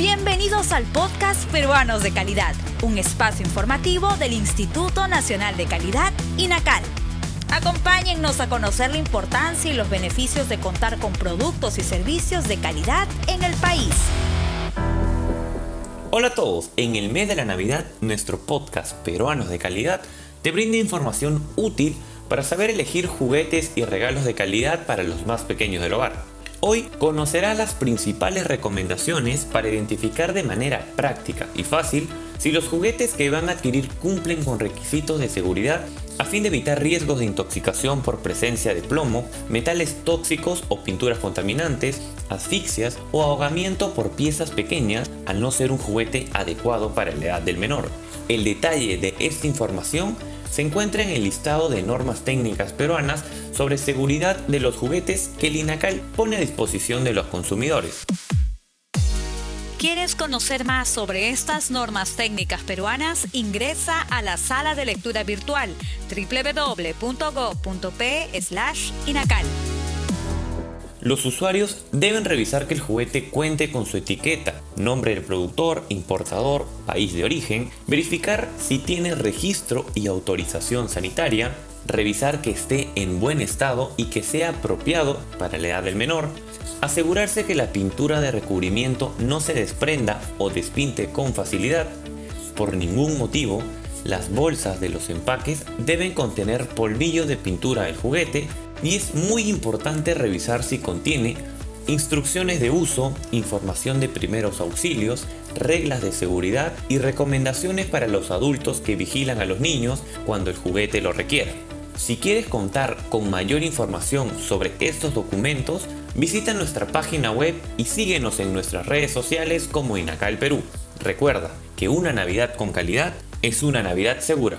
Bienvenidos al podcast Peruanos de Calidad, un espacio informativo del Instituto Nacional de Calidad, INACAL. Acompáñennos a conocer la importancia y los beneficios de contar con productos y servicios de calidad en el país. Hola a todos, en el mes de la Navidad, nuestro podcast Peruanos de Calidad te brinda información útil para saber elegir juguetes y regalos de calidad para los más pequeños del hogar. Hoy conocerás las principales recomendaciones para identificar de manera práctica y fácil si los juguetes que van a adquirir cumplen con requisitos de seguridad a fin de evitar riesgos de intoxicación por presencia de plomo, metales tóxicos o pinturas contaminantes, asfixias o ahogamiento por piezas pequeñas al no ser un juguete adecuado para la edad del menor. El detalle de esta información se encuentra en el listado de normas técnicas peruanas sobre seguridad de los juguetes que el INACAL pone a disposición de los consumidores. ¿Quieres conocer más sobre estas normas técnicas peruanas? Ingresa a la sala de lectura virtual www.go.p/inacal. Los usuarios deben revisar que el juguete cuente con su etiqueta, nombre del productor, importador, país de origen, verificar si tiene registro y autorización sanitaria, revisar que esté en buen estado y que sea apropiado para la edad del menor, asegurarse que la pintura de recubrimiento no se desprenda o despinte con facilidad. Por ningún motivo, las bolsas de los empaques deben contener polvillo de pintura del juguete y es muy importante revisar si contiene instrucciones de uso, información de primeros auxilios, reglas de seguridad y recomendaciones para los adultos que vigilan a los niños cuando el juguete lo requiera. Si quieres contar con mayor información sobre estos documentos, visita nuestra página web y síguenos en nuestras redes sociales como Inacal Perú. Recuerda que una Navidad con calidad es una Navidad segura.